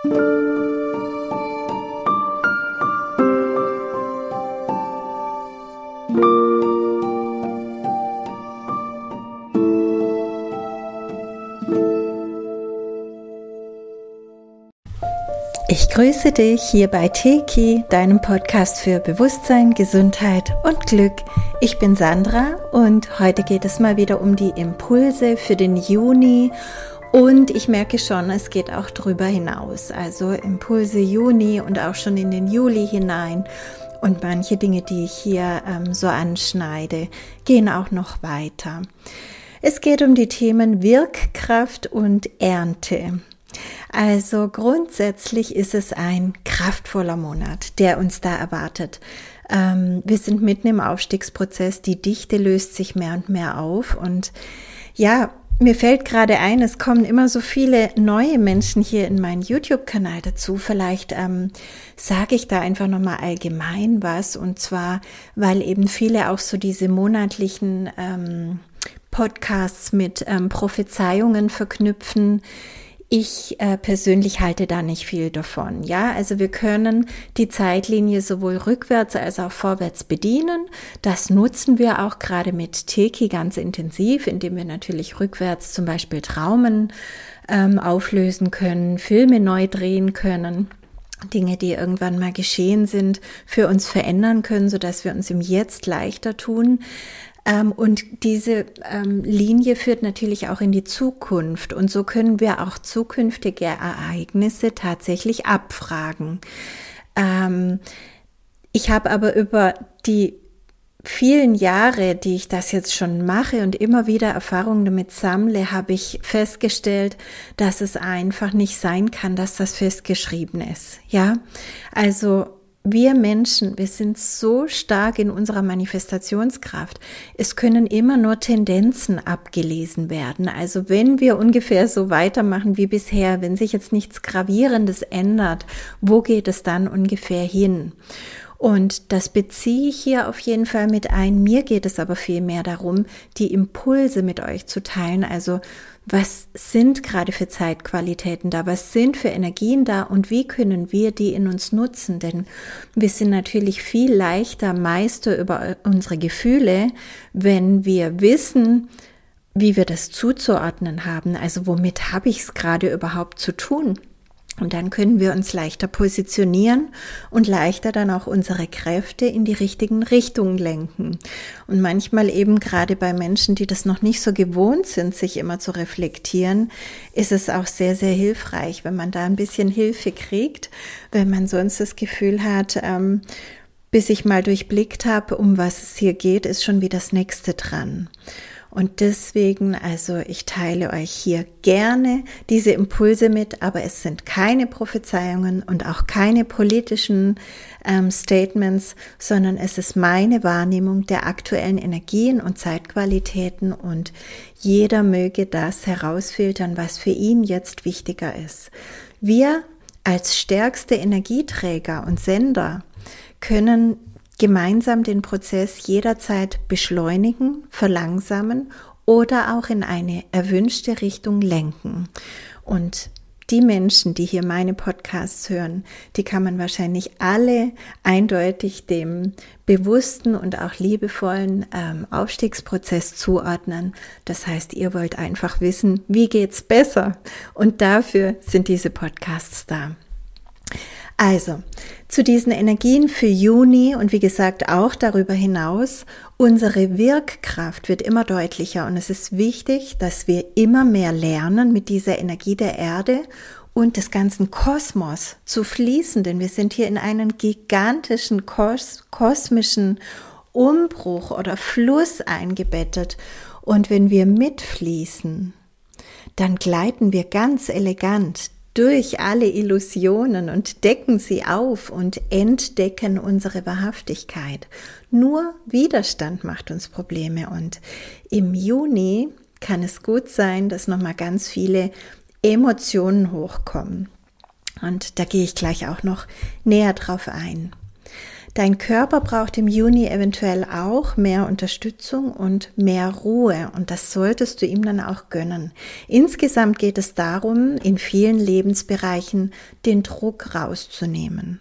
Ich grüße dich hier bei Teki, deinem Podcast für Bewusstsein, Gesundheit und Glück. Ich bin Sandra und heute geht es mal wieder um die Impulse für den Juni und ich merke schon, es geht auch darüber hinaus. Also Impulse Juni und auch schon in den Juli hinein. Und manche Dinge, die ich hier ähm, so anschneide, gehen auch noch weiter. Es geht um die Themen Wirkkraft und Ernte. Also grundsätzlich ist es ein kraftvoller Monat, der uns da erwartet. Ähm, wir sind mitten im Aufstiegsprozess, die Dichte löst sich mehr und mehr auf und ja, mir fällt gerade ein, es kommen immer so viele neue Menschen hier in meinen YouTube-Kanal dazu. Vielleicht ähm, sage ich da einfach nochmal allgemein was. Und zwar, weil eben viele auch so diese monatlichen ähm, Podcasts mit ähm, Prophezeiungen verknüpfen, ich äh, persönlich halte da nicht viel davon. Ja, also wir können die Zeitlinie sowohl rückwärts als auch vorwärts bedienen. Das nutzen wir auch gerade mit Teki ganz intensiv, indem wir natürlich rückwärts zum Beispiel Traumen ähm, auflösen können, Filme neu drehen können. Dinge, die irgendwann mal geschehen sind, für uns verändern können, so dass wir uns im Jetzt leichter tun. Ähm, und diese ähm, Linie führt natürlich auch in die Zukunft. Und so können wir auch zukünftige Ereignisse tatsächlich abfragen. Ähm, ich habe aber über die vielen Jahre, die ich das jetzt schon mache und immer wieder Erfahrungen damit sammle, habe ich festgestellt, dass es einfach nicht sein kann, dass das festgeschrieben ist. Ja, also wir Menschen, wir sind so stark in unserer Manifestationskraft. Es können immer nur Tendenzen abgelesen werden. Also wenn wir ungefähr so weitermachen wie bisher, wenn sich jetzt nichts Gravierendes ändert, wo geht es dann ungefähr hin? Und das beziehe ich hier auf jeden Fall mit ein. Mir geht es aber viel mehr darum, die Impulse mit euch zu teilen. Also was sind gerade für Zeitqualitäten da? Was sind für Energien da? Und wie können wir die in uns nutzen? Denn wir sind natürlich viel leichter Meister über unsere Gefühle, wenn wir wissen, wie wir das zuzuordnen haben. Also womit habe ich es gerade überhaupt zu tun? Und dann können wir uns leichter positionieren und leichter dann auch unsere Kräfte in die richtigen Richtungen lenken. Und manchmal eben gerade bei Menschen, die das noch nicht so gewohnt sind, sich immer zu reflektieren, ist es auch sehr, sehr hilfreich, wenn man da ein bisschen Hilfe kriegt, wenn man sonst das Gefühl hat, ähm, bis ich mal durchblickt habe, um was es hier geht, ist schon wie das nächste dran. Und deswegen, also ich teile euch hier gerne diese Impulse mit, aber es sind keine Prophezeiungen und auch keine politischen ähm, Statements, sondern es ist meine Wahrnehmung der aktuellen Energien und Zeitqualitäten und jeder möge das herausfiltern, was für ihn jetzt wichtiger ist. Wir als stärkste Energieträger und Sender können gemeinsam den Prozess jederzeit beschleunigen, verlangsamen oder auch in eine erwünschte Richtung lenken. Und die Menschen, die hier meine Podcasts hören, die kann man wahrscheinlich alle eindeutig dem bewussten und auch liebevollen ähm, Aufstiegsprozess zuordnen. Das heißt, ihr wollt einfach wissen, wie geht's besser? Und dafür sind diese Podcasts da. Also, zu diesen Energien für Juni und wie gesagt auch darüber hinaus, unsere Wirkkraft wird immer deutlicher und es ist wichtig, dass wir immer mehr lernen, mit dieser Energie der Erde und des ganzen Kosmos zu fließen, denn wir sind hier in einen gigantischen kos kosmischen Umbruch oder Fluss eingebettet. Und wenn wir mitfließen, dann gleiten wir ganz elegant durch alle Illusionen und decken sie auf und entdecken unsere Wahrhaftigkeit. Nur Widerstand macht uns Probleme und im Juni kann es gut sein, dass nochmal ganz viele Emotionen hochkommen. Und da gehe ich gleich auch noch näher drauf ein. Dein Körper braucht im Juni eventuell auch mehr Unterstützung und mehr Ruhe und das solltest du ihm dann auch gönnen. Insgesamt geht es darum, in vielen Lebensbereichen den Druck rauszunehmen.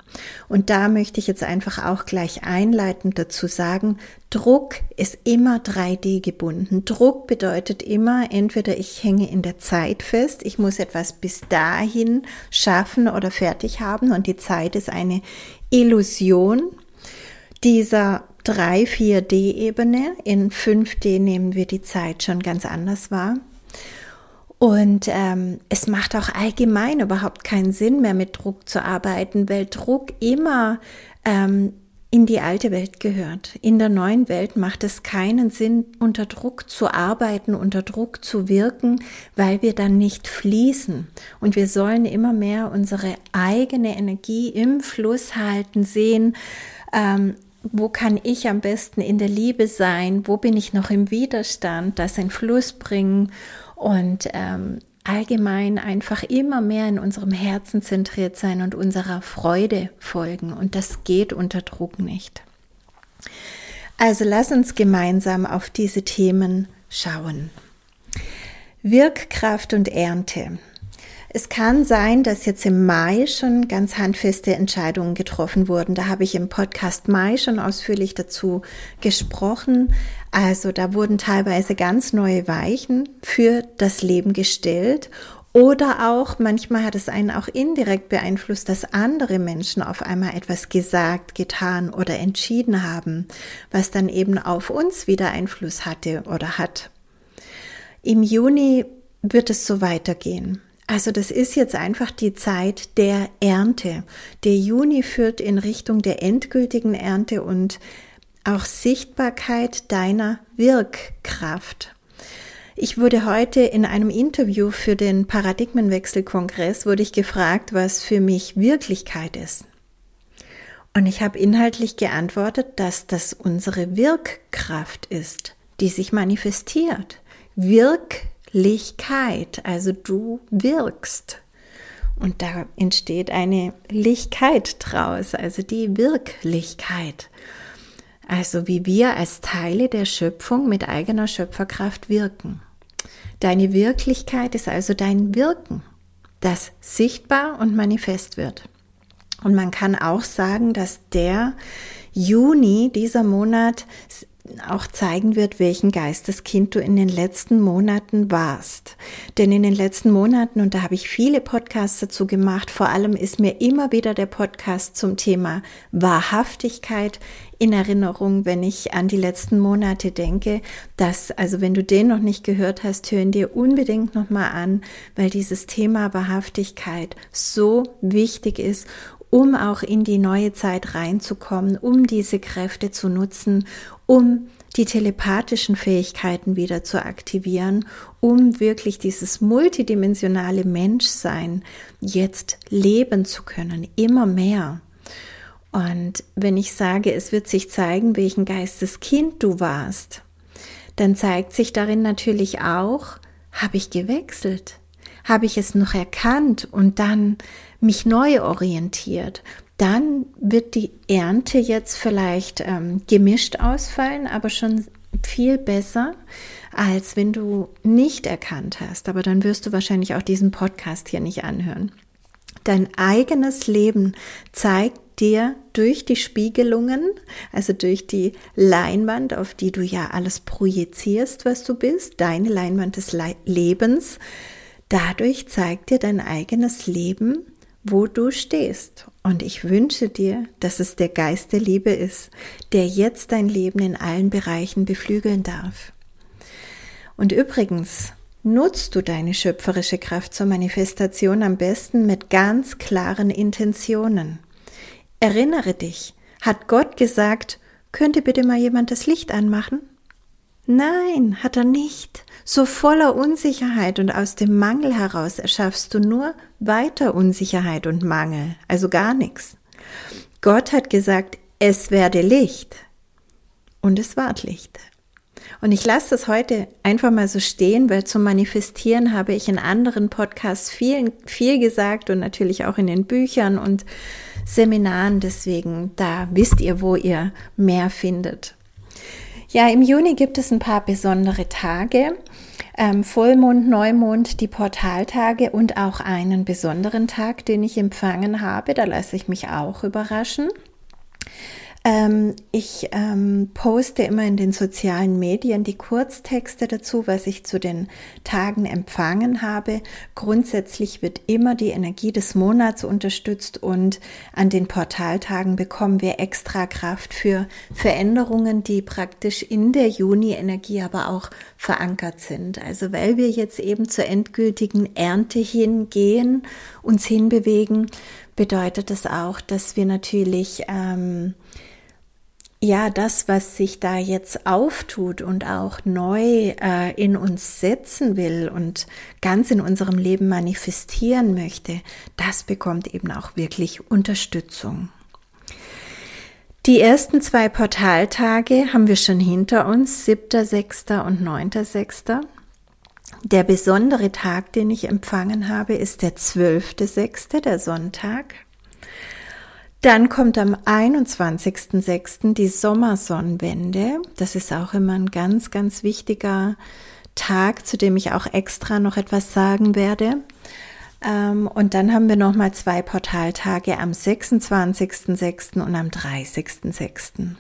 Und da möchte ich jetzt einfach auch gleich einleitend dazu sagen, Druck ist immer 3D gebunden. Druck bedeutet immer, entweder ich hänge in der Zeit fest, ich muss etwas bis dahin schaffen oder fertig haben und die Zeit ist eine Illusion dieser 3-4D-Ebene. In 5D nehmen wir die Zeit schon ganz anders wahr. Und ähm, es macht auch allgemein überhaupt keinen Sinn mehr mit Druck zu arbeiten, weil Druck immer ähm, in die alte Welt gehört. In der neuen Welt macht es keinen Sinn, unter Druck zu arbeiten, unter Druck zu wirken, weil wir dann nicht fließen. Und wir sollen immer mehr unsere eigene Energie im Fluss halten, sehen, ähm, wo kann ich am besten in der Liebe sein, wo bin ich noch im Widerstand, das in Fluss bringen und ähm, allgemein einfach immer mehr in unserem Herzen zentriert sein und unserer Freude folgen. Und das geht unter Druck nicht. Also lass uns gemeinsam auf diese Themen schauen. Wirkkraft und Ernte. Es kann sein, dass jetzt im Mai schon ganz handfeste Entscheidungen getroffen wurden. Da habe ich im Podcast Mai schon ausführlich dazu gesprochen. Also da wurden teilweise ganz neue Weichen für das Leben gestellt. Oder auch, manchmal hat es einen auch indirekt beeinflusst, dass andere Menschen auf einmal etwas gesagt, getan oder entschieden haben, was dann eben auf uns wieder Einfluss hatte oder hat. Im Juni wird es so weitergehen. Also das ist jetzt einfach die Zeit der Ernte. Der Juni führt in Richtung der endgültigen Ernte und auch Sichtbarkeit deiner Wirkkraft. Ich wurde heute in einem Interview für den Paradigmenwechselkongress wurde ich gefragt, was für mich Wirklichkeit ist. Und ich habe inhaltlich geantwortet, dass das unsere Wirkkraft ist, die sich manifestiert. Wirkkraft Lichkeit, also du wirkst. Und da entsteht eine Lichkeit draus, also die Wirklichkeit. Also wie wir als Teile der Schöpfung mit eigener Schöpferkraft wirken. Deine Wirklichkeit ist also dein Wirken, das sichtbar und manifest wird. Und man kann auch sagen, dass der Juni, dieser Monat, auch zeigen wird, welchen Geisteskind du in den letzten Monaten warst. Denn in den letzten Monaten, und da habe ich viele Podcasts dazu gemacht, vor allem ist mir immer wieder der Podcast zum Thema Wahrhaftigkeit in Erinnerung, wenn ich an die letzten Monate denke, dass, also wenn du den noch nicht gehört hast, hören dir unbedingt nochmal an, weil dieses Thema Wahrhaftigkeit so wichtig ist um auch in die neue Zeit reinzukommen, um diese Kräfte zu nutzen, um die telepathischen Fähigkeiten wieder zu aktivieren, um wirklich dieses multidimensionale Menschsein jetzt leben zu können, immer mehr. Und wenn ich sage, es wird sich zeigen, welchen Geisteskind du warst, dann zeigt sich darin natürlich auch, habe ich gewechselt? Habe ich es noch erkannt und dann mich neu orientiert? dann wird die Ernte jetzt vielleicht ähm, gemischt ausfallen, aber schon viel besser, als wenn du nicht erkannt hast. Aber dann wirst du wahrscheinlich auch diesen Podcast hier nicht anhören. Dein eigenes Leben zeigt dir durch die Spiegelungen, also durch die Leinwand, auf die du ja alles projizierst, was du bist, deine Leinwand des Le Lebens, dadurch zeigt dir dein eigenes Leben, wo du stehst. Und ich wünsche dir, dass es der Geist der Liebe ist, der jetzt dein Leben in allen Bereichen beflügeln darf. Und übrigens, nutzt du deine schöpferische Kraft zur Manifestation am besten mit ganz klaren Intentionen. Erinnere dich, hat Gott gesagt, könnte bitte mal jemand das Licht anmachen? Nein, hat er nicht. So voller Unsicherheit und aus dem Mangel heraus erschaffst du nur weiter Unsicherheit und Mangel, also gar nichts. Gott hat gesagt, es werde Licht und es ward Licht. Und ich lasse das heute einfach mal so stehen, weil zum Manifestieren habe ich in anderen Podcasts viel, viel gesagt und natürlich auch in den Büchern und Seminaren. Deswegen, da wisst ihr, wo ihr mehr findet. Ja, im Juni gibt es ein paar besondere Tage. Ähm, Vollmond, Neumond, die Portaltage und auch einen besonderen Tag, den ich empfangen habe. Da lasse ich mich auch überraschen. Ähm, ich ähm, poste immer in den sozialen Medien die Kurztexte dazu, was ich zu den Tagen empfangen habe. Grundsätzlich wird immer die Energie des Monats unterstützt und an den Portaltagen bekommen wir extra Kraft für Veränderungen, die praktisch in der Juni-Energie aber auch verankert sind. Also weil wir jetzt eben zur endgültigen Ernte hingehen, uns hinbewegen, bedeutet das auch, dass wir natürlich ähm, ja, das, was sich da jetzt auftut und auch neu äh, in uns setzen will und ganz in unserem Leben manifestieren möchte, das bekommt eben auch wirklich Unterstützung. Die ersten zwei Portaltage haben wir schon hinter uns, 7.6. und 9.6. Der besondere Tag, den ich empfangen habe, ist der 12.6., der Sonntag. Dann kommt am 21.06. die Sommersonnenwende. Das ist auch immer ein ganz, ganz wichtiger Tag, zu dem ich auch extra noch etwas sagen werde. Ähm, und dann haben wir nochmal zwei Portaltage am 26.06. und am 30.06.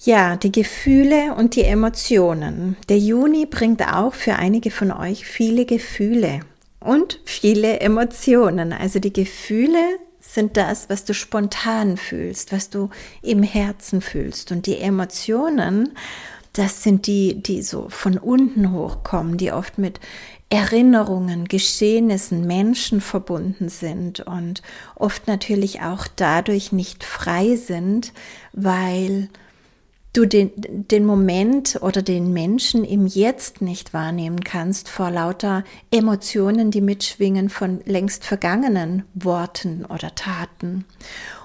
Ja, die Gefühle und die Emotionen. Der Juni bringt auch für einige von euch viele Gefühle und viele Emotionen. Also die Gefühle sind das, was du spontan fühlst, was du im Herzen fühlst. Und die Emotionen, das sind die, die so von unten hochkommen, die oft mit Erinnerungen, Geschehnissen, Menschen verbunden sind und oft natürlich auch dadurch nicht frei sind, weil du den, den Moment oder den Menschen im Jetzt nicht wahrnehmen kannst vor lauter Emotionen, die mitschwingen von längst vergangenen Worten oder Taten.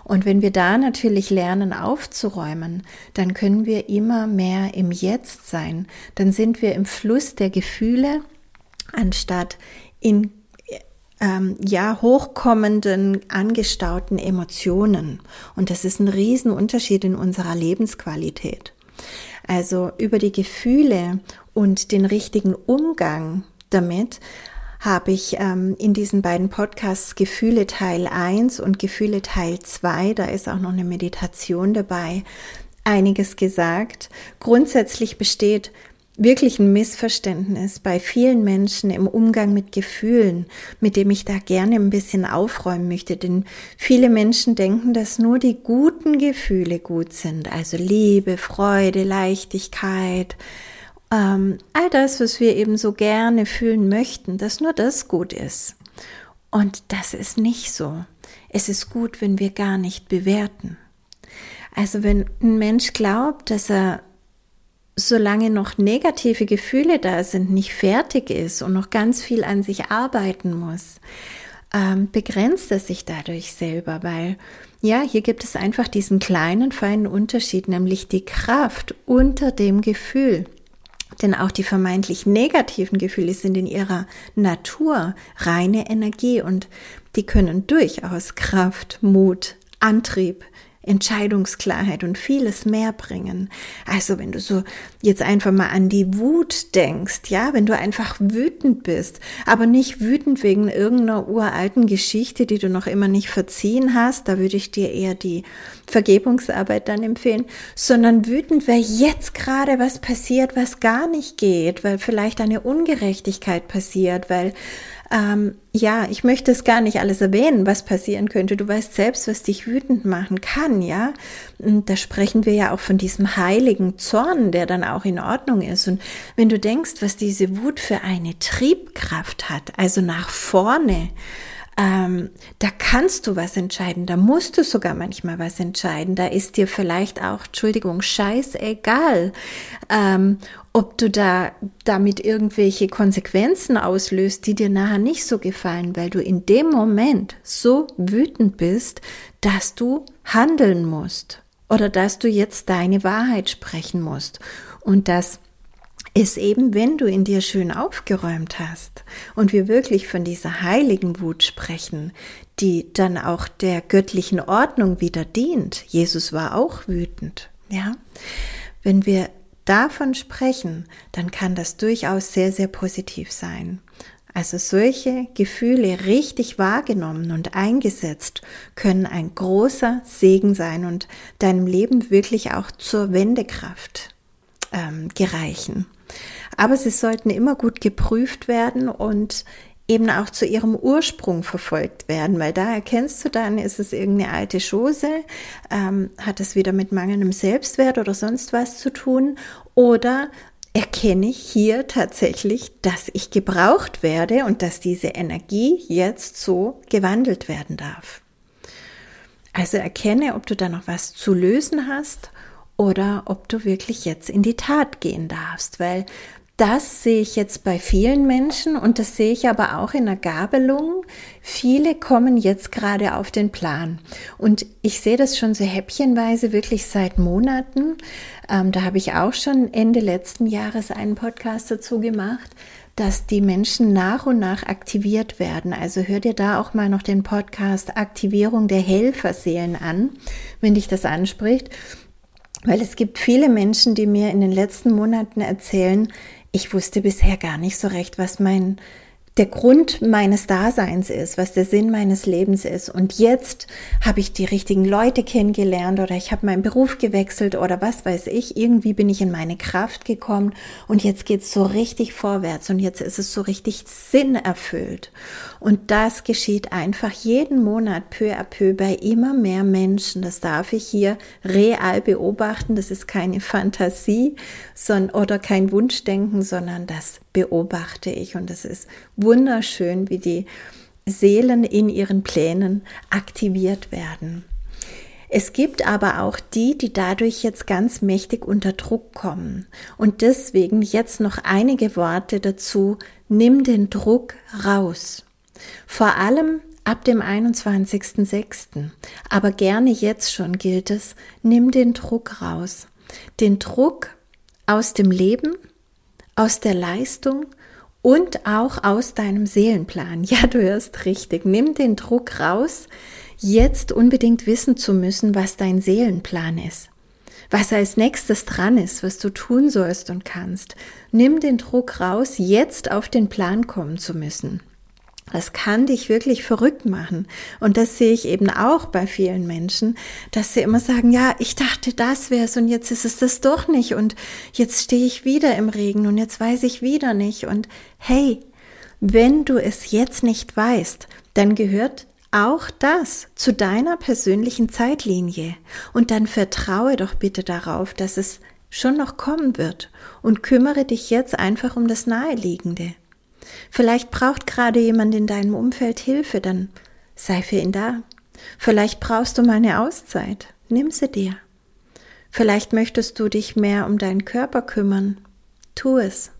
Und wenn wir da natürlich lernen aufzuräumen, dann können wir immer mehr im Jetzt sein. Dann sind wir im Fluss der Gefühle, anstatt in ähm, ja, hochkommenden, angestauten Emotionen. Und das ist ein Riesenunterschied in unserer Lebensqualität. Also über die Gefühle und den richtigen Umgang damit habe ich ähm, in diesen beiden Podcasts Gefühle Teil 1 und Gefühle Teil 2, da ist auch noch eine Meditation dabei, einiges gesagt. Grundsätzlich besteht wirklich ein Missverständnis bei vielen Menschen im Umgang mit Gefühlen, mit dem ich da gerne ein bisschen aufräumen möchte. Denn viele Menschen denken, dass nur die guten Gefühle gut sind, also Liebe, Freude, Leichtigkeit, ähm, all das, was wir eben so gerne fühlen möchten, dass nur das gut ist. Und das ist nicht so. Es ist gut, wenn wir gar nicht bewerten. Also wenn ein Mensch glaubt, dass er solange noch negative Gefühle da sind, nicht fertig ist und noch ganz viel an sich arbeiten muss, ähm, begrenzt er sich dadurch selber, weil ja, hier gibt es einfach diesen kleinen, feinen Unterschied, nämlich die Kraft unter dem Gefühl. Denn auch die vermeintlich negativen Gefühle sind in ihrer Natur reine Energie und die können durchaus Kraft, Mut, Antrieb, Entscheidungsklarheit und vieles mehr bringen. Also wenn du so jetzt einfach mal an die Wut denkst, ja, wenn du einfach wütend bist, aber nicht wütend wegen irgendeiner uralten Geschichte, die du noch immer nicht verziehen hast, da würde ich dir eher die Vergebungsarbeit dann empfehlen, sondern wütend, weil jetzt gerade was passiert, was gar nicht geht, weil vielleicht eine Ungerechtigkeit passiert, weil ähm, ja, ich möchte es gar nicht alles erwähnen, was passieren könnte. Du weißt selbst, was dich wütend machen kann, ja. Und da sprechen wir ja auch von diesem heiligen Zorn, der dann auch in Ordnung ist. Und wenn du denkst, was diese Wut für eine Triebkraft hat, also nach vorne, ähm, da kannst du was entscheiden, da musst du sogar manchmal was entscheiden, da ist dir vielleicht auch, Entschuldigung, scheißegal, ähm, ob du da damit irgendwelche Konsequenzen auslöst, die dir nachher nicht so gefallen, weil du in dem Moment so wütend bist, dass du handeln musst oder dass du jetzt deine Wahrheit sprechen musst. Und das ist eben, wenn du in dir schön aufgeräumt hast und wir wirklich von dieser heiligen Wut sprechen, die dann auch der göttlichen Ordnung wieder dient. Jesus war auch wütend, ja. Wenn wir davon sprechen, dann kann das durchaus sehr, sehr positiv sein. Also solche Gefühle richtig wahrgenommen und eingesetzt können ein großer Segen sein und deinem Leben wirklich auch zur Wendekraft ähm, gereichen. Aber sie sollten immer gut geprüft werden und eben auch zu ihrem Ursprung verfolgt werden, weil da erkennst du dann, ist es irgendeine alte Chose, ähm, hat es wieder mit mangelndem Selbstwert oder sonst was zu tun oder erkenne ich hier tatsächlich, dass ich gebraucht werde und dass diese Energie jetzt so gewandelt werden darf. Also erkenne, ob du da noch was zu lösen hast oder ob du wirklich jetzt in die Tat gehen darfst, weil das sehe ich jetzt bei vielen Menschen und das sehe ich aber auch in der Gabelung. Viele kommen jetzt gerade auf den Plan. Und ich sehe das schon so häppchenweise wirklich seit Monaten. Ähm, da habe ich auch schon Ende letzten Jahres einen Podcast dazu gemacht dass die Menschen nach und nach aktiviert werden. Also hör dir da auch mal noch den Podcast Aktivierung der Helferseelen an, wenn dich das anspricht. Weil es gibt viele Menschen, die mir in den letzten Monaten erzählen, ich wusste bisher gar nicht so recht, was mein der Grund meines Daseins ist, was der Sinn meines Lebens ist. Und jetzt habe ich die richtigen Leute kennengelernt oder ich habe meinen Beruf gewechselt oder was weiß ich. Irgendwie bin ich in meine Kraft gekommen und jetzt geht es so richtig vorwärts und jetzt ist es so richtig sinnerfüllt. Und das geschieht einfach jeden Monat peu à peu bei immer mehr Menschen. Das darf ich hier real beobachten. Das ist keine Fantasie sondern, oder kein Wunschdenken, sondern das beobachte ich und es ist wunderschön, wie die Seelen in ihren Plänen aktiviert werden. Es gibt aber auch die, die dadurch jetzt ganz mächtig unter Druck kommen. Und deswegen jetzt noch einige Worte dazu. Nimm den Druck raus. Vor allem ab dem 21.06. Aber gerne jetzt schon gilt es, nimm den Druck raus. Den Druck aus dem Leben, aus der Leistung und auch aus deinem Seelenplan. Ja, du hörst richtig. Nimm den Druck raus, jetzt unbedingt wissen zu müssen, was dein Seelenplan ist. Was als nächstes dran ist, was du tun sollst und kannst. Nimm den Druck raus, jetzt auf den Plan kommen zu müssen. Das kann dich wirklich verrückt machen. Und das sehe ich eben auch bei vielen Menschen, dass sie immer sagen, ja, ich dachte, das wäre es und jetzt ist es das doch nicht und jetzt stehe ich wieder im Regen und jetzt weiß ich wieder nicht. Und hey, wenn du es jetzt nicht weißt, dann gehört auch das zu deiner persönlichen Zeitlinie. Und dann vertraue doch bitte darauf, dass es schon noch kommen wird und kümmere dich jetzt einfach um das Naheliegende. Vielleicht braucht gerade jemand in deinem Umfeld Hilfe, dann sei für ihn da. Vielleicht brauchst du mal eine Auszeit, nimm sie dir. Vielleicht möchtest du dich mehr um deinen Körper kümmern, tu es.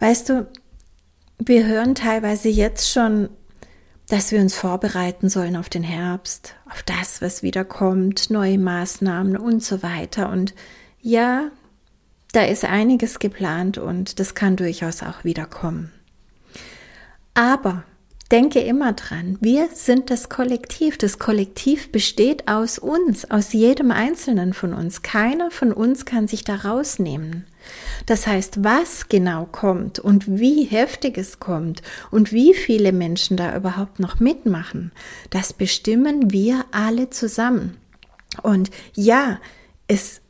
Weißt du, wir hören teilweise jetzt schon, dass wir uns vorbereiten sollen auf den Herbst, auf das, was wieder kommt, neue Maßnahmen und so weiter. Und ja, da ist einiges geplant und das kann durchaus auch wieder kommen. Aber denke immer dran, wir sind das Kollektiv. Das Kollektiv besteht aus uns, aus jedem Einzelnen von uns. Keiner von uns kann sich da rausnehmen. Das heißt, was genau kommt und wie heftig es kommt und wie viele Menschen da überhaupt noch mitmachen, das bestimmen wir alle zusammen. Und ja, es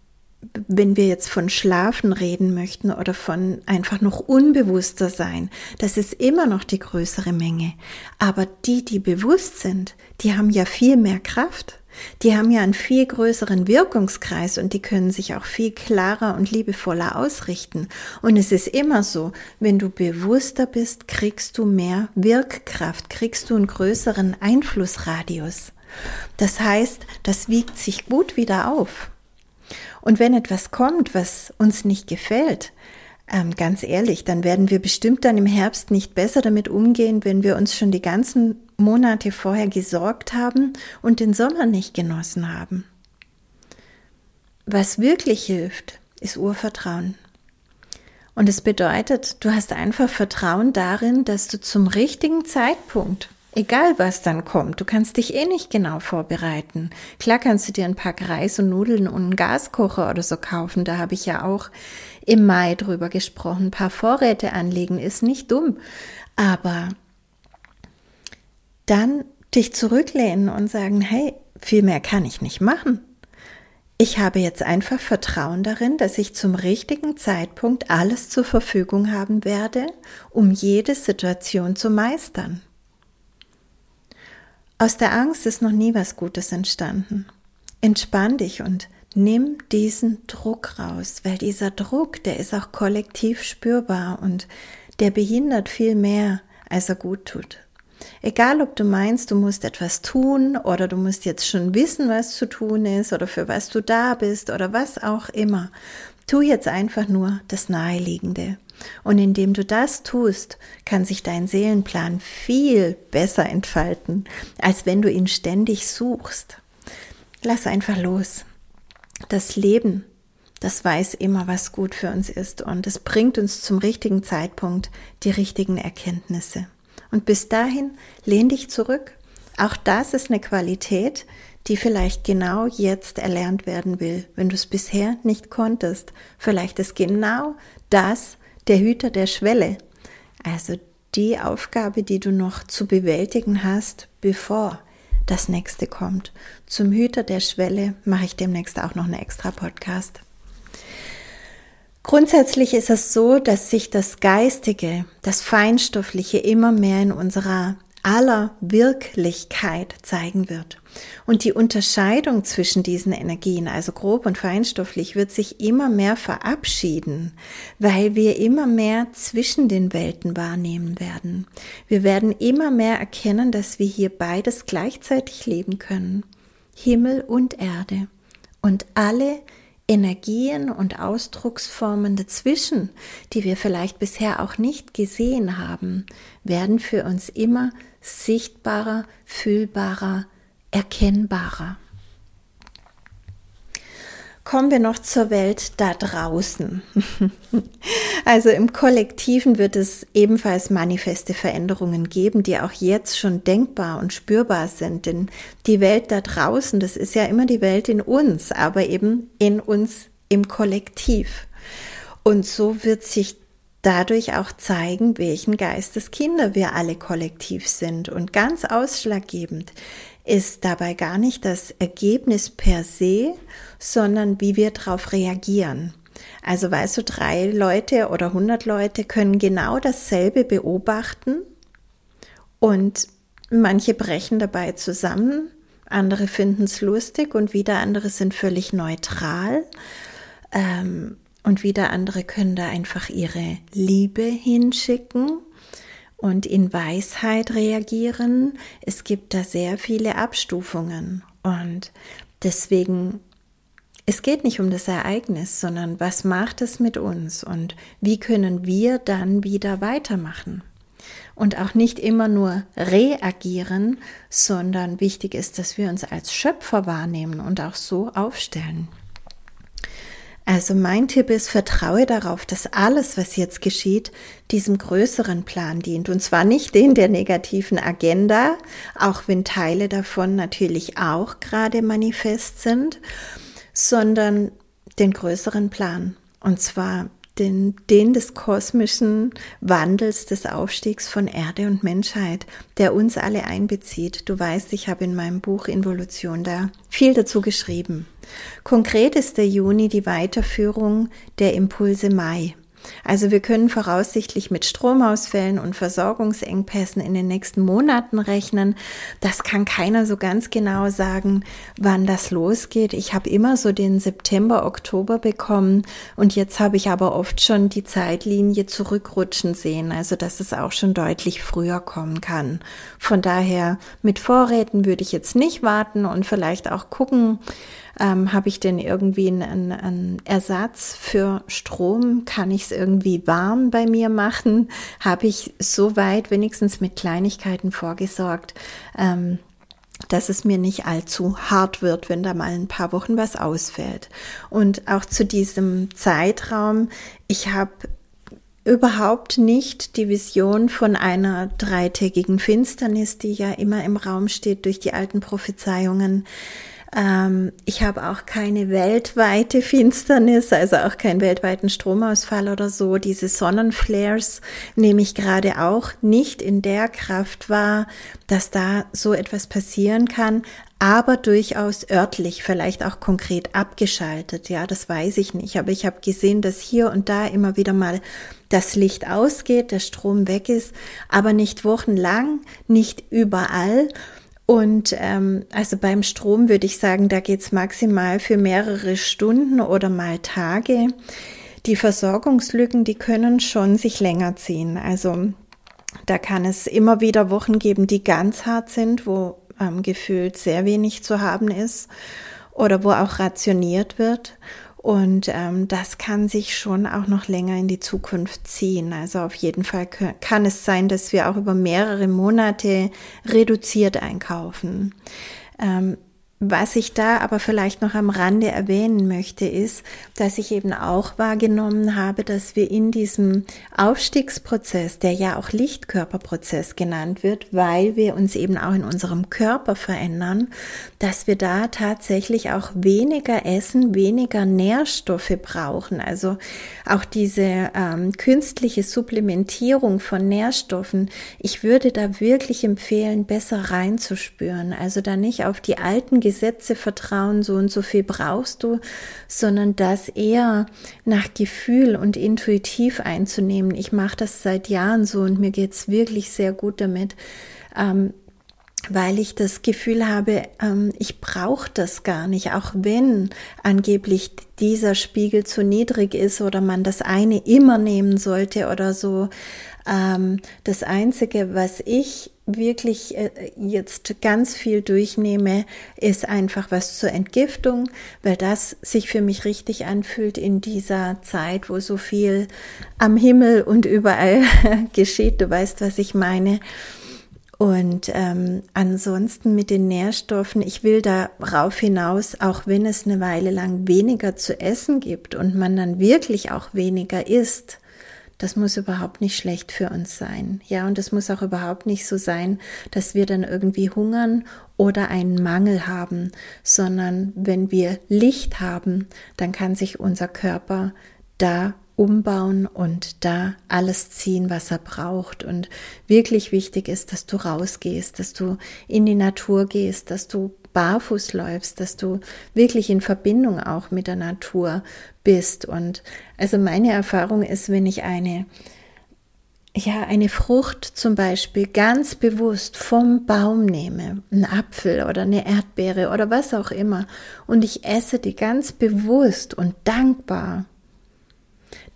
wenn wir jetzt von Schlafen reden möchten oder von einfach noch unbewusster sein, das ist immer noch die größere Menge. Aber die, die bewusst sind, die haben ja viel mehr Kraft. Die haben ja einen viel größeren Wirkungskreis und die können sich auch viel klarer und liebevoller ausrichten. Und es ist immer so, wenn du bewusster bist, kriegst du mehr Wirkkraft, kriegst du einen größeren Einflussradius. Das heißt, das wiegt sich gut wieder auf. Und wenn etwas kommt, was uns nicht gefällt, ähm, ganz ehrlich, dann werden wir bestimmt dann im Herbst nicht besser damit umgehen, wenn wir uns schon die ganzen Monate vorher gesorgt haben und den Sommer nicht genossen haben. Was wirklich hilft, ist Urvertrauen. Und es bedeutet, du hast einfach Vertrauen darin, dass du zum richtigen Zeitpunkt, egal was dann kommt, du kannst dich eh nicht genau vorbereiten. Klar kannst du dir ein Pack Reis und Nudeln und einen Gaskocher oder so kaufen. Da habe ich ja auch im Mai drüber gesprochen. Ein paar Vorräte anlegen ist nicht dumm. Aber dann dich zurücklehnen und sagen, hey, viel mehr kann ich nicht machen. Ich habe jetzt einfach Vertrauen darin, dass ich zum richtigen Zeitpunkt alles zur Verfügung haben werde, um jede Situation zu meistern. Aus der Angst ist noch nie was Gutes entstanden. Entspann dich und nimm diesen Druck raus, weil dieser Druck, der ist auch kollektiv spürbar und der behindert viel mehr, als er gut tut. Egal, ob du meinst, du musst etwas tun oder du musst jetzt schon wissen, was zu tun ist oder für was du da bist oder was auch immer. Tu jetzt einfach nur das Naheliegende. Und indem du das tust, kann sich dein Seelenplan viel besser entfalten, als wenn du ihn ständig suchst. Lass einfach los. Das Leben, das weiß immer, was gut für uns ist und es bringt uns zum richtigen Zeitpunkt die richtigen Erkenntnisse. Und bis dahin lehn dich zurück. Auch das ist eine Qualität, die vielleicht genau jetzt erlernt werden will, wenn du es bisher nicht konntest. Vielleicht ist genau das der Hüter der Schwelle. Also die Aufgabe, die du noch zu bewältigen hast, bevor das nächste kommt. Zum Hüter der Schwelle mache ich demnächst auch noch einen extra Podcast. Grundsätzlich ist es so, dass sich das Geistige, das Feinstoffliche immer mehr in unserer aller Wirklichkeit zeigen wird. Und die Unterscheidung zwischen diesen Energien, also grob und feinstofflich, wird sich immer mehr verabschieden, weil wir immer mehr zwischen den Welten wahrnehmen werden. Wir werden immer mehr erkennen, dass wir hier beides gleichzeitig leben können. Himmel und Erde. Und alle Energien und Ausdrucksformen dazwischen, die wir vielleicht bisher auch nicht gesehen haben, werden für uns immer sichtbarer, fühlbarer, erkennbarer. Kommen wir noch zur Welt da draußen. Also im Kollektiven wird es ebenfalls manifeste Veränderungen geben, die auch jetzt schon denkbar und spürbar sind. Denn die Welt da draußen, das ist ja immer die Welt in uns, aber eben in uns im Kollektiv. Und so wird sich dadurch auch zeigen, welchen Geisteskinder wir alle kollektiv sind. Und ganz ausschlaggebend ist dabei gar nicht das Ergebnis per se, sondern wie wir darauf reagieren. Also weißt du, drei Leute oder hundert Leute können genau dasselbe beobachten und manche brechen dabei zusammen, andere finden es lustig und wieder andere sind völlig neutral. Ähm, und wieder andere können da einfach ihre Liebe hinschicken und in Weisheit reagieren. Es gibt da sehr viele Abstufungen und deswegen es geht nicht um das Ereignis, sondern was macht es mit uns und wie können wir dann wieder weitermachen? Und auch nicht immer nur reagieren, sondern wichtig ist, dass wir uns als Schöpfer wahrnehmen und auch so aufstellen. Also mein Tipp ist, vertraue darauf, dass alles, was jetzt geschieht, diesem größeren Plan dient. Und zwar nicht den der negativen Agenda, auch wenn Teile davon natürlich auch gerade manifest sind, sondern den größeren Plan. Und zwar den, den des kosmischen Wandels, des Aufstiegs von Erde und Menschheit, der uns alle einbezieht. Du weißt, ich habe in meinem Buch Involution da viel dazu geschrieben. Konkret ist der Juni die Weiterführung der Impulse Mai. Also wir können voraussichtlich mit Stromausfällen und Versorgungsengpässen in den nächsten Monaten rechnen. Das kann keiner so ganz genau sagen, wann das losgeht. Ich habe immer so den September, Oktober bekommen und jetzt habe ich aber oft schon die Zeitlinie zurückrutschen sehen, also dass es auch schon deutlich früher kommen kann. Von daher mit Vorräten würde ich jetzt nicht warten und vielleicht auch gucken, ähm, Habe ich denn irgendwie einen, einen Ersatz für Strom? Kann ich es irgendwie warm bei mir machen? Habe ich soweit wenigstens mit Kleinigkeiten vorgesorgt? Ähm, dass es mir nicht allzu hart wird, wenn da mal ein paar Wochen was ausfällt. Und auch zu diesem Zeitraum, ich habe überhaupt nicht die Vision von einer dreitägigen Finsternis, die ja immer im Raum steht durch die alten Prophezeiungen. Ähm, ich habe auch keine weltweite Finsternis, also auch keinen weltweiten Stromausfall oder so. Diese Sonnenflares nehme ich gerade auch nicht in der Kraft wahr, dass da so etwas passieren kann, aber durchaus örtlich, vielleicht auch konkret abgeschaltet. Ja, das weiß ich nicht. Aber ich habe gesehen, dass hier und da immer wieder mal das Licht ausgeht, der Strom weg ist, aber nicht wochenlang, nicht überall. Und ähm, also beim Strom würde ich sagen, da geht's maximal für mehrere Stunden oder mal Tage. Die Versorgungslücken, die können schon sich länger ziehen. Also da kann es immer wieder Wochen geben, die ganz hart sind, wo ähm, gefühlt sehr wenig zu haben ist oder wo auch rationiert wird. Und ähm, das kann sich schon auch noch länger in die Zukunft ziehen. Also auf jeden Fall kann es sein, dass wir auch über mehrere Monate reduziert einkaufen. Ähm, was ich da aber vielleicht noch am Rande erwähnen möchte, ist, dass ich eben auch wahrgenommen habe, dass wir in diesem Aufstiegsprozess, der ja auch Lichtkörperprozess genannt wird, weil wir uns eben auch in unserem Körper verändern, dass wir da tatsächlich auch weniger essen, weniger Nährstoffe brauchen. Also auch diese ähm, künstliche Supplementierung von Nährstoffen. Ich würde da wirklich empfehlen, besser reinzuspüren. Also da nicht auf die alten Gesetze vertrauen, so und so viel brauchst du, sondern das eher nach Gefühl und intuitiv einzunehmen. Ich mache das seit Jahren so und mir geht's wirklich sehr gut damit. Ähm, weil ich das Gefühl habe, ähm, ich brauche das gar nicht, auch wenn angeblich dieser Spiegel zu niedrig ist oder man das eine immer nehmen sollte oder so. Ähm, das Einzige, was ich wirklich äh, jetzt ganz viel durchnehme, ist einfach was zur Entgiftung, weil das sich für mich richtig anfühlt in dieser Zeit, wo so viel am Himmel und überall geschieht. Du weißt, was ich meine. Und ähm, ansonsten mit den Nährstoffen, ich will darauf hinaus, auch wenn es eine Weile lang weniger zu essen gibt und man dann wirklich auch weniger isst, das muss überhaupt nicht schlecht für uns sein. Ja, und es muss auch überhaupt nicht so sein, dass wir dann irgendwie hungern oder einen Mangel haben, sondern wenn wir Licht haben, dann kann sich unser Körper da umbauen und da alles ziehen, was er braucht. Und wirklich wichtig ist, dass du rausgehst, dass du in die Natur gehst, dass du barfuß läufst, dass du wirklich in Verbindung auch mit der Natur bist. Und also meine Erfahrung ist, wenn ich eine ja, eine Frucht zum Beispiel ganz bewusst vom Baum nehme, einen Apfel oder eine Erdbeere oder was auch immer, und ich esse die ganz bewusst und dankbar,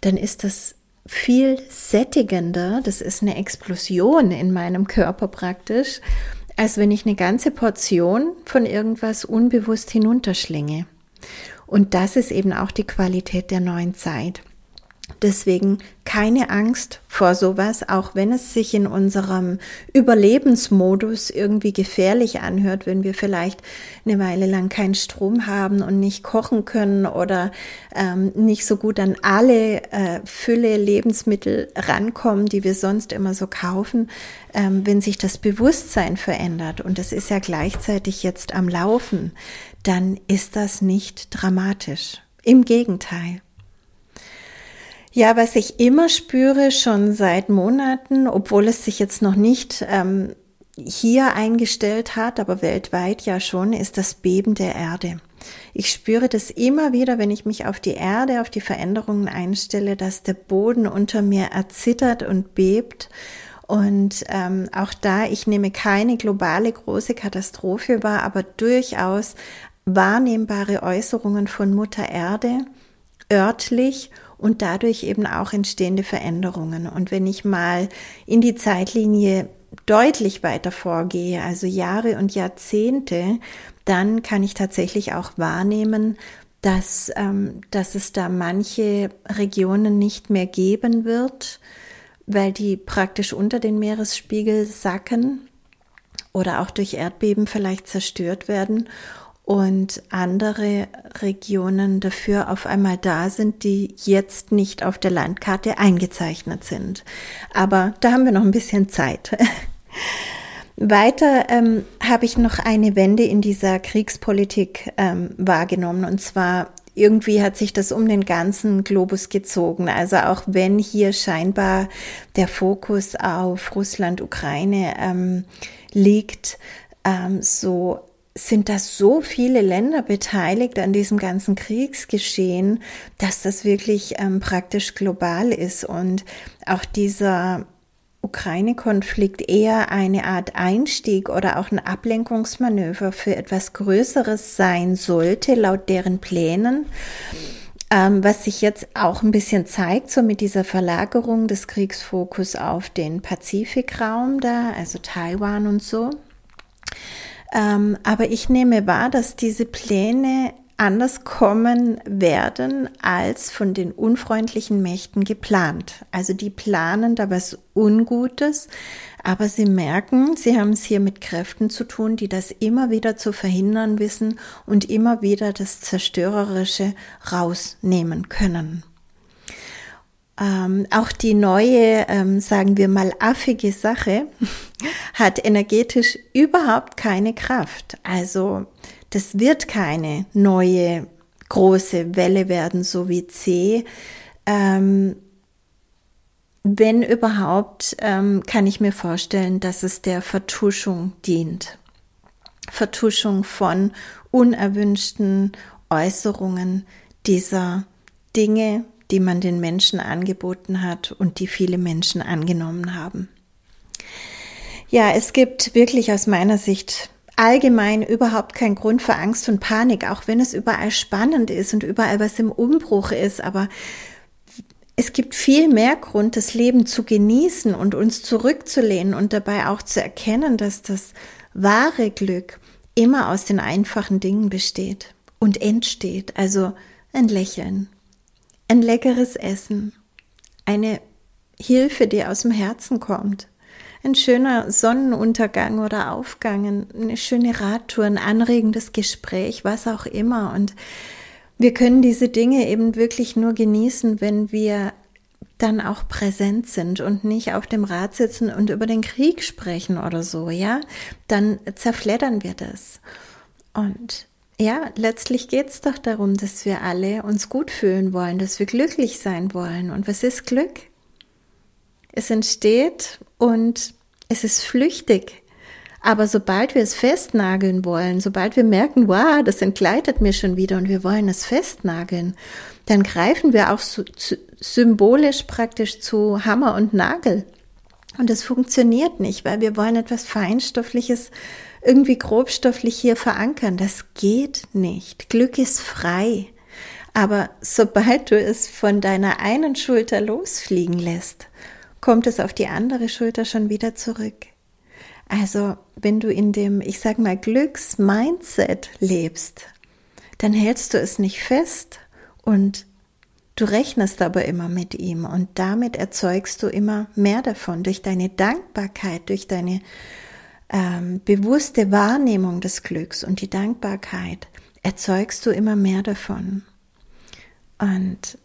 dann ist das viel sättigender, das ist eine Explosion in meinem Körper praktisch, als wenn ich eine ganze Portion von irgendwas unbewusst hinunterschlinge. Und das ist eben auch die Qualität der neuen Zeit. Deswegen keine Angst vor sowas, auch wenn es sich in unserem Überlebensmodus irgendwie gefährlich anhört, wenn wir vielleicht eine Weile lang keinen Strom haben und nicht kochen können oder ähm, nicht so gut an alle äh, Fülle Lebensmittel rankommen, die wir sonst immer so kaufen. Ähm, wenn sich das Bewusstsein verändert und das ist ja gleichzeitig jetzt am Laufen, dann ist das nicht dramatisch. Im Gegenteil. Ja, was ich immer spüre, schon seit Monaten, obwohl es sich jetzt noch nicht ähm, hier eingestellt hat, aber weltweit ja schon, ist das Beben der Erde. Ich spüre das immer wieder, wenn ich mich auf die Erde, auf die Veränderungen einstelle, dass der Boden unter mir erzittert und bebt. Und ähm, auch da, ich nehme keine globale große Katastrophe wahr, aber durchaus wahrnehmbare Äußerungen von Mutter Erde, örtlich und dadurch eben auch entstehende Veränderungen. Und wenn ich mal in die Zeitlinie deutlich weiter vorgehe, also Jahre und Jahrzehnte, dann kann ich tatsächlich auch wahrnehmen, dass, ähm, dass es da manche Regionen nicht mehr geben wird, weil die praktisch unter den Meeresspiegel sacken oder auch durch Erdbeben vielleicht zerstört werden und andere Regionen dafür auf einmal da sind, die jetzt nicht auf der Landkarte eingezeichnet sind. Aber da haben wir noch ein bisschen Zeit. Weiter ähm, habe ich noch eine Wende in dieser Kriegspolitik ähm, wahrgenommen. Und zwar irgendwie hat sich das um den ganzen Globus gezogen. Also auch wenn hier scheinbar der Fokus auf Russland, Ukraine ähm, liegt, ähm, so sind da so viele Länder beteiligt an diesem ganzen Kriegsgeschehen, dass das wirklich ähm, praktisch global ist und auch dieser Ukraine-Konflikt eher eine Art Einstieg oder auch ein Ablenkungsmanöver für etwas Größeres sein sollte, laut deren Plänen. Ähm, was sich jetzt auch ein bisschen zeigt, so mit dieser Verlagerung des Kriegsfokus auf den Pazifikraum da, also Taiwan und so. Ähm, aber ich nehme wahr, dass diese Pläne anders kommen werden als von den unfreundlichen Mächten geplant. Also die planen da was Ungutes, aber sie merken, sie haben es hier mit Kräften zu tun, die das immer wieder zu verhindern wissen und immer wieder das Zerstörerische rausnehmen können. Ähm, auch die neue, ähm, sagen wir mal, affige Sache hat energetisch überhaupt keine Kraft. Also das wird keine neue große Welle werden, so wie C. Ähm, wenn überhaupt, ähm, kann ich mir vorstellen, dass es der Vertuschung dient. Vertuschung von unerwünschten Äußerungen dieser Dinge, die man den Menschen angeboten hat und die viele Menschen angenommen haben. Ja, es gibt wirklich aus meiner Sicht allgemein überhaupt kein Grund für Angst und Panik, auch wenn es überall spannend ist und überall was im Umbruch ist, aber es gibt viel mehr Grund, das Leben zu genießen und uns zurückzulehnen und dabei auch zu erkennen, dass das wahre Glück immer aus den einfachen Dingen besteht und entsteht. Also ein Lächeln, ein leckeres Essen, eine Hilfe, die aus dem Herzen kommt, ein schöner Sonnenuntergang oder Aufgang, eine schöne Radtour, ein anregendes Gespräch, was auch immer. Und wir können diese Dinge eben wirklich nur genießen, wenn wir dann auch präsent sind und nicht auf dem Rad sitzen und über den Krieg sprechen oder so, ja, dann zerfleddern wir das. Und ja, letztlich geht es doch darum, dass wir alle uns gut fühlen wollen, dass wir glücklich sein wollen. Und was ist Glück? Es entsteht und es ist flüchtig. Aber sobald wir es festnageln wollen, sobald wir merken, wow, das entgleitet mir schon wieder und wir wollen es festnageln, dann greifen wir auch symbolisch praktisch zu Hammer und Nagel. Und das funktioniert nicht, weil wir wollen etwas Feinstoffliches irgendwie grobstofflich hier verankern. Das geht nicht. Glück ist frei. Aber sobald du es von deiner einen Schulter losfliegen lässt, kommt es auf die andere Schulter schon wieder zurück. Also, wenn du in dem, ich sag mal, Glücks-Mindset lebst, dann hältst du es nicht fest und du rechnest aber immer mit ihm und damit erzeugst du immer mehr davon durch deine Dankbarkeit, durch deine ähm, bewusste Wahrnehmung des Glücks und die Dankbarkeit erzeugst du immer mehr davon. Und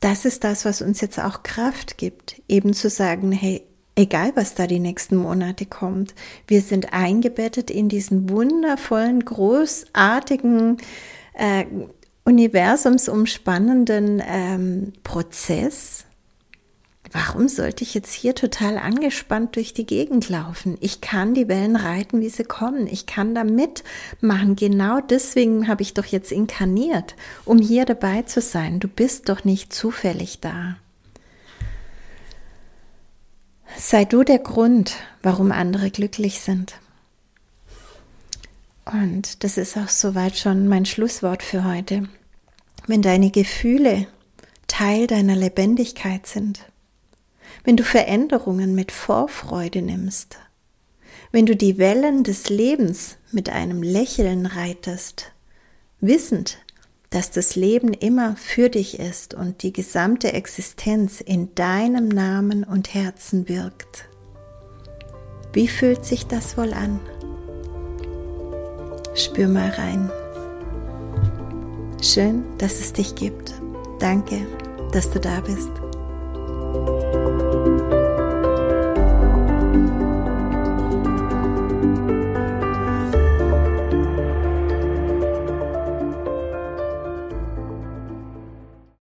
das ist das, was uns jetzt auch Kraft gibt, eben zu sagen, hey, egal was da die nächsten Monate kommt, wir sind eingebettet in diesen wundervollen, großartigen, äh, universumsumspannenden ähm, Prozess warum sollte ich jetzt hier total angespannt durch die Gegend laufen? Ich kann die Wellen reiten, wie sie kommen. Ich kann da mitmachen. Genau deswegen habe ich doch jetzt inkarniert, um hier dabei zu sein. Du bist doch nicht zufällig da. Sei du der Grund, warum andere glücklich sind. Und das ist auch soweit schon mein Schlusswort für heute. Wenn deine Gefühle Teil deiner Lebendigkeit sind, wenn du Veränderungen mit Vorfreude nimmst, wenn du die Wellen des Lebens mit einem Lächeln reitest, wissend, dass das Leben immer für dich ist und die gesamte Existenz in deinem Namen und Herzen wirkt, Wie fühlt sich das wohl an? Spür mal rein. Schön, dass es dich gibt. Danke, dass du da bist.